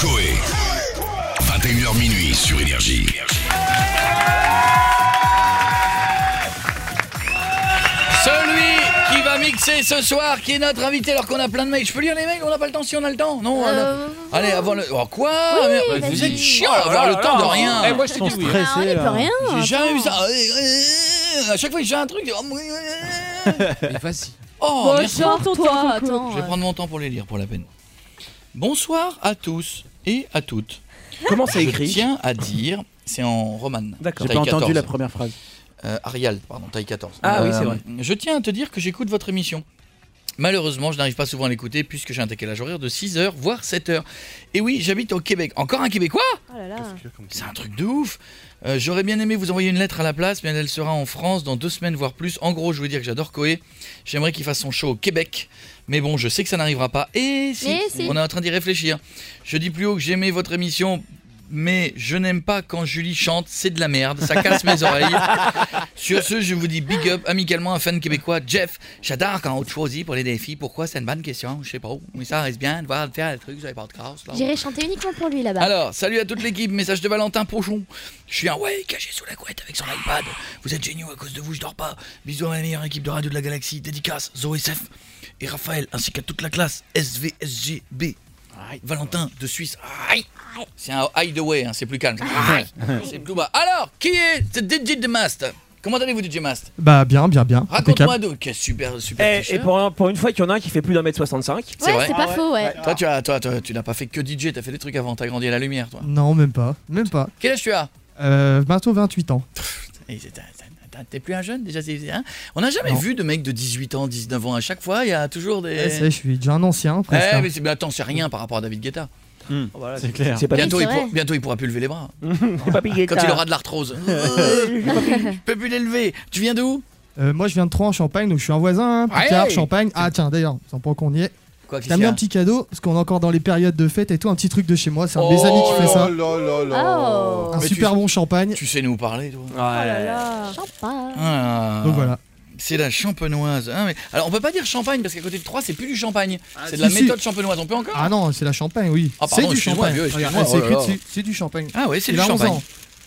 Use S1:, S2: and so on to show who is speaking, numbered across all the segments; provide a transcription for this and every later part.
S1: Coé. 21h minuit sur Énergie.
S2: Celui qui va mixer ce soir, qui est notre invité alors qu'on a plein de mails. Je peux lire les mails On n'a pas le temps si on a le temps Non
S3: Euh,
S2: allez. Allez, avant le. Oh, quoi
S3: Oui,
S2: Mais. Vous êtes chiant à avoir le temps de rien.
S4: Eh, moi, je t'ai dit oui.
S3: Ah, on n'y peut rien.
S2: J'ai jamais vu ça. À chaque fois que j'ai un truc. oh,
S4: Mais vas-y.
S2: Oh,
S3: Bon,
S2: merci.
S3: sors-toi, attends.
S2: Je vais prendre mon temps pour les lire pour la peine. Bonsoir à tous et à toutes.
S4: Comment c'est
S2: Je
S4: écrit
S2: tiens à dire, c'est en romane.
S4: D'accord.
S5: J'ai pas entendu
S2: 14.
S5: la première phrase.
S2: Euh, Arial, pardon, taille 14.
S4: Ah oui, c'est vrai.
S2: Je tiens à te dire que j'écoute votre émission. Malheureusement, je n'arrive pas souvent à l'écouter puisque j'ai un décalage horaire de 6h, voire 7h. Et oui, j'habite au Québec. Encore un Québécois? C'est un truc de ouf Euh, J'aurais bien aimé vous envoyer une lettre à la place, mais elle sera en France dans deux semaines, voire plus. En gros, je veux dire que j'adore Koé. J'aimerais qu'il fasse son show au Québec. Mais bon, je sais que ça n'arrivera pas. Et si. on est en train d'y réfléchir. Je dis plus haut que j'aimais votre émission, mais je n'aime pas quand Julie chante, c'est de la merde, ça casse mes oreilles. Sur ce, je vous dis big up amicalement un fan québécois, Jeff. J'adore quand on te choisit pour les défis. Pourquoi? C'est une bonne question, je sais pas. Mais ça reste bien de voir de faire des trucs, j'avais pas de crasse.
S3: J'irai chanter uniquement pour lui là-bas.
S2: Alors, salut à toute l'équipe, message de Valentin Pochon. Je suis un ouais caché sous la couette avec son iPad. Vous êtes géniaux à cause de vous, je dors pas. Bisous à la meilleure équipe de radio de la galaxie. Dédicace, Zoé Sef et Raphaël, ainsi qu'à toute la classe SVSGB. Valentin de Suisse. Aïe. C'est un hideaway, hein, c'est plus calme. C'est plus bas. Alors, qui est DJ Mast? Comment allez-vous, DJ Mast?
S6: Bah bien, bien, bien.
S2: Raconte-moi d'où. Quel super, super
S4: Eh,
S2: t-shirt.
S4: et pour, un- pour une fois qu'il y en a un qui fait plus d'un mètre 65.
S2: c'est
S3: ouais,
S2: vrai.
S3: c'est pas faux, ouais.
S2: Toi, tu, as, toi, toi, tu n'as pas fait que DJ, t'as fait des trucs avant, t'as grandi à la lumière, toi.
S6: Non, même pas. Même pas.
S2: Quel âge tu as?
S6: Euh, bientôt 28 ans.
S2: Et c'est- t'as- t'as- t'as- T'es plus un jeune déjà c'est- hein On n'a jamais
S6: Non.
S2: vu de mecs de 18 ans, 19 ans. À chaque fois, il y a toujours des.
S6: Ouais, je suis déjà un ancien.
S2: Eh,
S6: presque. hein.
S2: mais, c'est- mais attend c'est rien par rapport à David Guetta.
S4: Voilà,
S5: C'est clair.
S4: C'est pas
S2: Bientôt, il bientôt, il pourra plus lever les bras. Quand il aura de l'arthrose. Je peux plus l'élever. Tu viens d'où?
S6: Euh, moi, je viens de Troyes en Champagne, donc je suis un voisin. Hein, Picard,
S2: Ouais.
S6: Champagne. Ah, tiens, d'ailleurs, sans pas qu'on y est.
S2: Quoi
S6: T'as
S2: qu'il
S6: mis
S2: y a
S6: un petit cadeau, parce qu'on est encore dans les périodes de fête et tout, un petit truc de chez moi. C'est un de mes amis qui fait ça.
S3: Oh.
S6: Un
S2: Mais
S6: super
S2: tu-
S6: bon champagne.
S2: Tu sais nous parler, toi.
S3: Oh là là. Champagne.
S2: Ah.
S6: Donc voilà.
S2: C'est la champenoise. Ah, mais- Alors, on peut pas dire champagne parce qu'à côté de Troyes, c'est plus du champagne. c'est de la
S6: si.
S2: méthode champenoise. On peut encore
S6: Ah non, c'est la Champagne, oui.
S2: Ah,
S6: c'est du
S2: excuse-moi,
S6: champagne.
S2: vieux, excuse-moi,
S6: Regarde, c'est
S2: oh
S6: écrit
S2: là là.
S6: dessus, c'est du champagne.
S2: Ah ouais, c'est
S6: Il
S2: du
S6: a 11
S2: champagne.
S6: ans.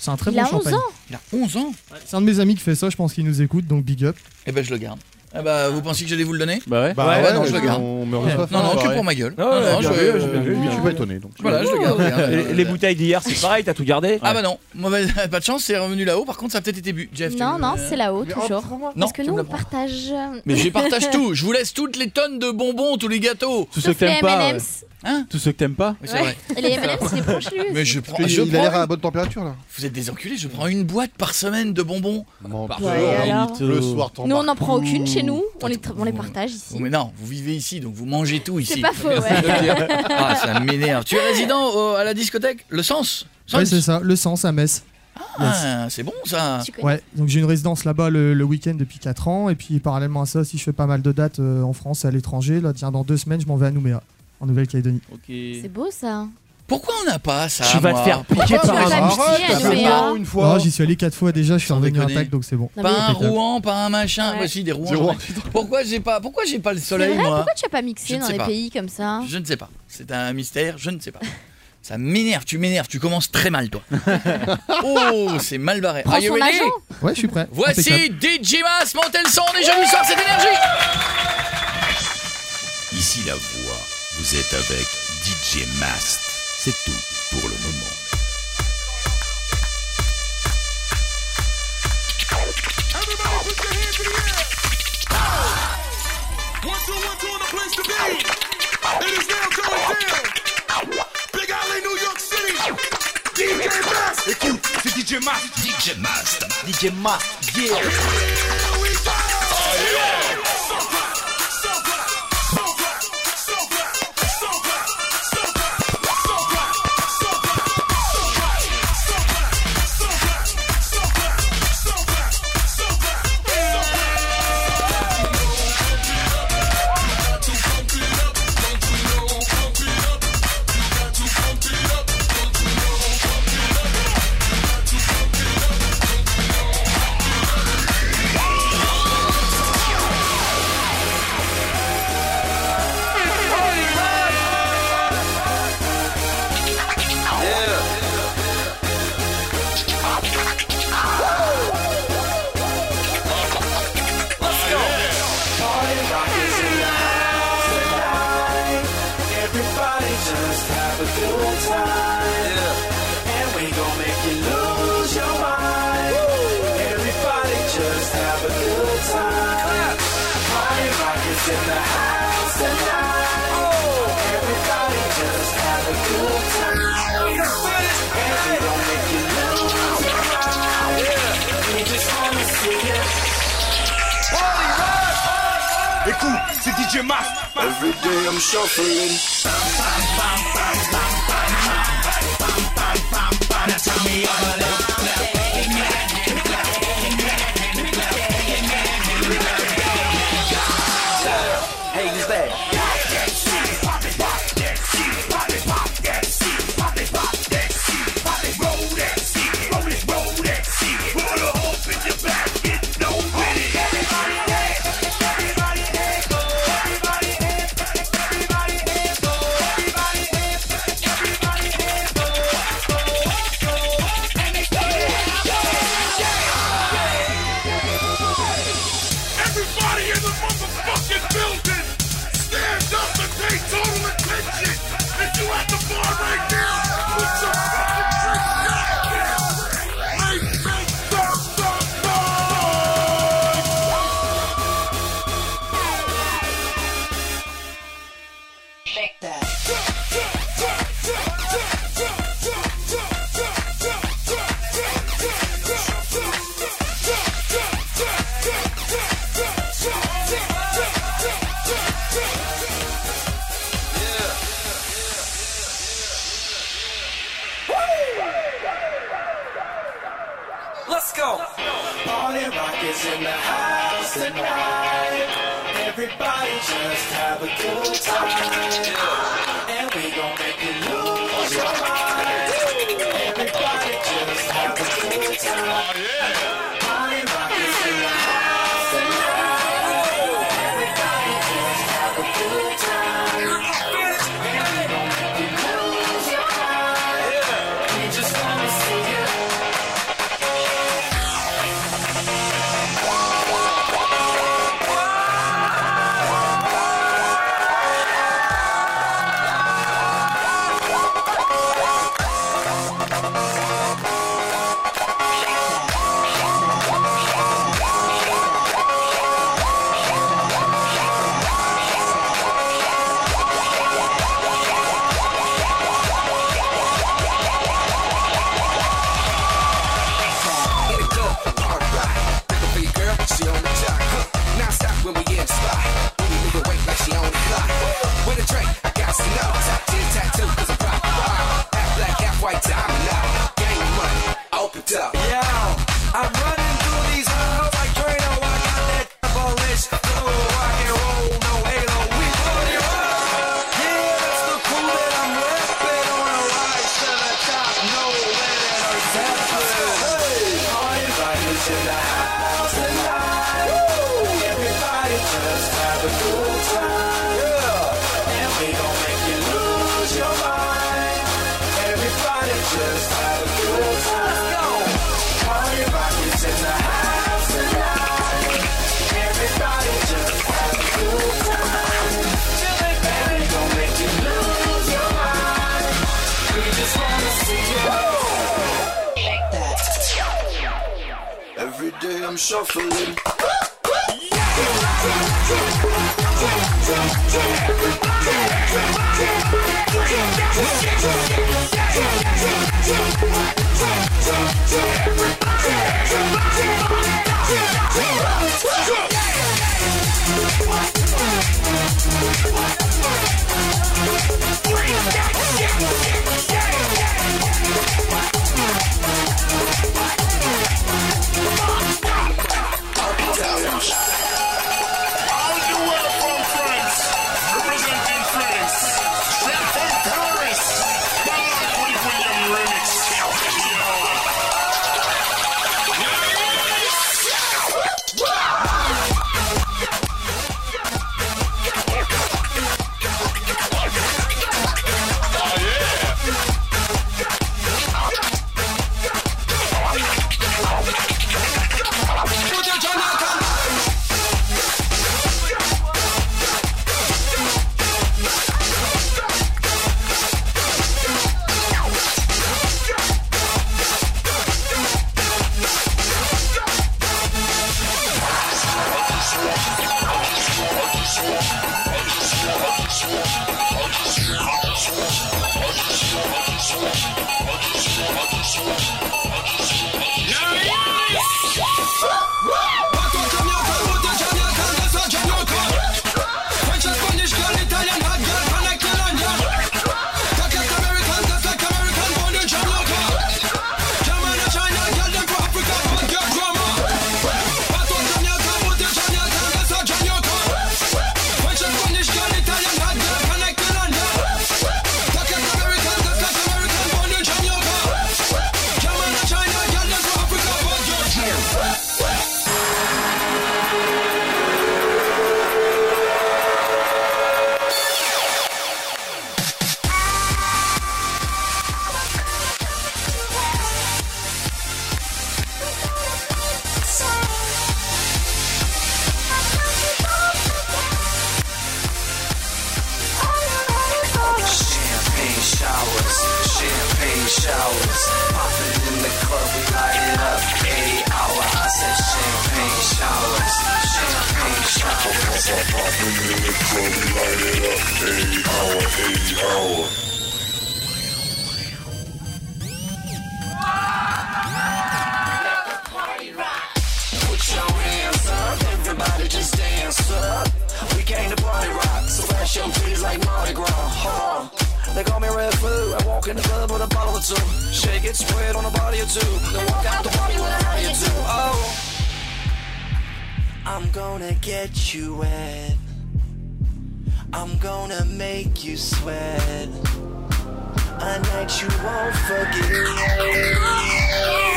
S6: C'est un très
S3: Il
S6: bon
S3: a 11
S6: champagne.
S3: ans.
S2: Il a 11 ans.
S6: C'est un de mes amis qui fait ça, je pense qu'il nous écoute, donc big up.
S2: Eh ben, je le garde. Ah bah, vous pensiez que j'allais vous le donner
S5: Bah ouais.
S2: Bah ouais, non, je le garde.
S7: On
S2: Non, non, que
S7: pareil.
S2: pour ma gueule.
S4: Ah
S2: Non,
S4: ouais,
S2: non,
S4: bien
S2: je-
S4: vu,
S2: je-
S4: bien vu.
S7: Oui, je suis pas étonné. Donc.
S2: Voilà, je le garde. regarde.
S4: Les, les bouteilles d'hier, c'est pareil, t'as tout gardé
S2: Ah bah non, Mauvaise- pas de chance, c'est revenu là-haut. Par contre, ça a peut-être été bu. Jeff, tu
S3: Non,
S2: veux-
S3: non, c'est là-haut, toujours.
S2: Non,
S3: Parce que
S2: tu
S3: nous,
S2: me
S3: on partage.
S2: Mais je partage tout. Je vous laisse toutes les tonnes de bonbons, tous les gâteaux.
S5: Tous ceux
S3: Sauf
S5: que
S3: les
S5: t'aimes pas. ouais.
S3: M&M's.
S2: Hein
S5: Tous ceux que t'aimes pas.
S2: Oui, c'est
S3: Ouais.
S2: vrai.
S3: Et les M&M's, c'est proche lui.
S2: Mais je prends.
S7: Il,
S2: Je
S7: il a l'air à bonne température là.
S2: Vous êtes des enculés. Je prends une boîte par semaine de bonbons.
S7: Menteur.
S3: Ouais, alors
S7: Le soir,
S3: Nous, on n'en prend aucune chez nous. On les, tra- on les partage
S2: Oh,
S3: ici.
S2: mais non, vous vivez ici, donc vous mangez tout ici.
S3: C'est pas faux,
S2: Merci de
S3: ouais.
S2: le dire. Ah, ça m'énerve. Tu es résident au- à la discothèque Le Sens
S6: Ouais,
S2: Sens
S6: c'est ça, le sens à Metz.
S2: Ah, c'est bon ça.
S3: Tu connais
S6: Ouais, donc j'ai une résidence là-bas le, le week-end depuis 4 ans. Et puis parallèlement à ça, si je fais pas mal de dates euh, en France et à l'étranger, là, tiens, dans deux semaines, je m'en vais à Nouméa, en Nouvelle-Calédonie.
S3: C'est beau ça.
S2: Pourquoi on n'a pas ça
S4: Tu vas te faire piquer par un
S7: une fois.
S6: Non, j'y suis allé 4 fois déjà, je suis revenu intact, donc c'est bon.
S2: Pas un Rouen, pas un machin.
S3: Ouais.
S2: Voici des Rouen. Pourquoi j'ai pas, pourquoi j'ai pas le soleil
S3: vrai,
S2: moi
S3: pourquoi tu as pas mixé dans
S2: pas.
S3: pays comme ça?
S2: Je ne sais pas. C'est un mystère, je ne sais pas. Ça m'énerve, tu m'énerves, tu commences très mal toi. oh, c'est mal barré.
S3: Prends
S2: Are you
S3: son
S2: ready?
S3: agent.
S6: Ouais, je suis prêt.
S2: Voici. DJ Mas, montez le son, on est jeudi soir, c'est énergie
S1: Ici la voix, vous êtes avec DJ Mast. C'est tout pour le moment.
S8: One, two, one, two, a place to be. It is now going down. Big Alley, New York City. DJ. Écoute, c'est DJ Mass.
S1: DJ Mast.
S4: DJ yeah
S8: party,
S5: just have a good time. Yeah. And we gon' make you lose your mind. Woo. Everybody, just have a good time. Clap. Party rock is in the house tonight. Oh. Everybody, just have a good time. Yeah. And we gon' make you lose your mind. Yeah. We just wanna see you. Party rock.
S8: Écoute, c'est DJ Mask.
S5: Every day I'm shuffling.
S8: Now tell me all the
S5: Let's go. Let's go. Party rock is in the house tonight. Everybody just have a good time. And we gon' make you lose your mind. Everybody just have a good time. Oh yeah. shuffling.
S8: Yeah.
S7: Yeah. in the club with a bottle or two. Shake it, spread on a body or two. Then walk out the party with a or two. Oh. I'm gonna get you wet. I'm gonna make you sweat. A night you won't forget.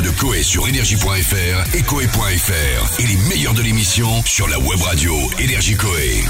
S9: De Coé sur énergie.fr et coé.fr et les meilleurs de l'émission sur la web radio Énergie Coé.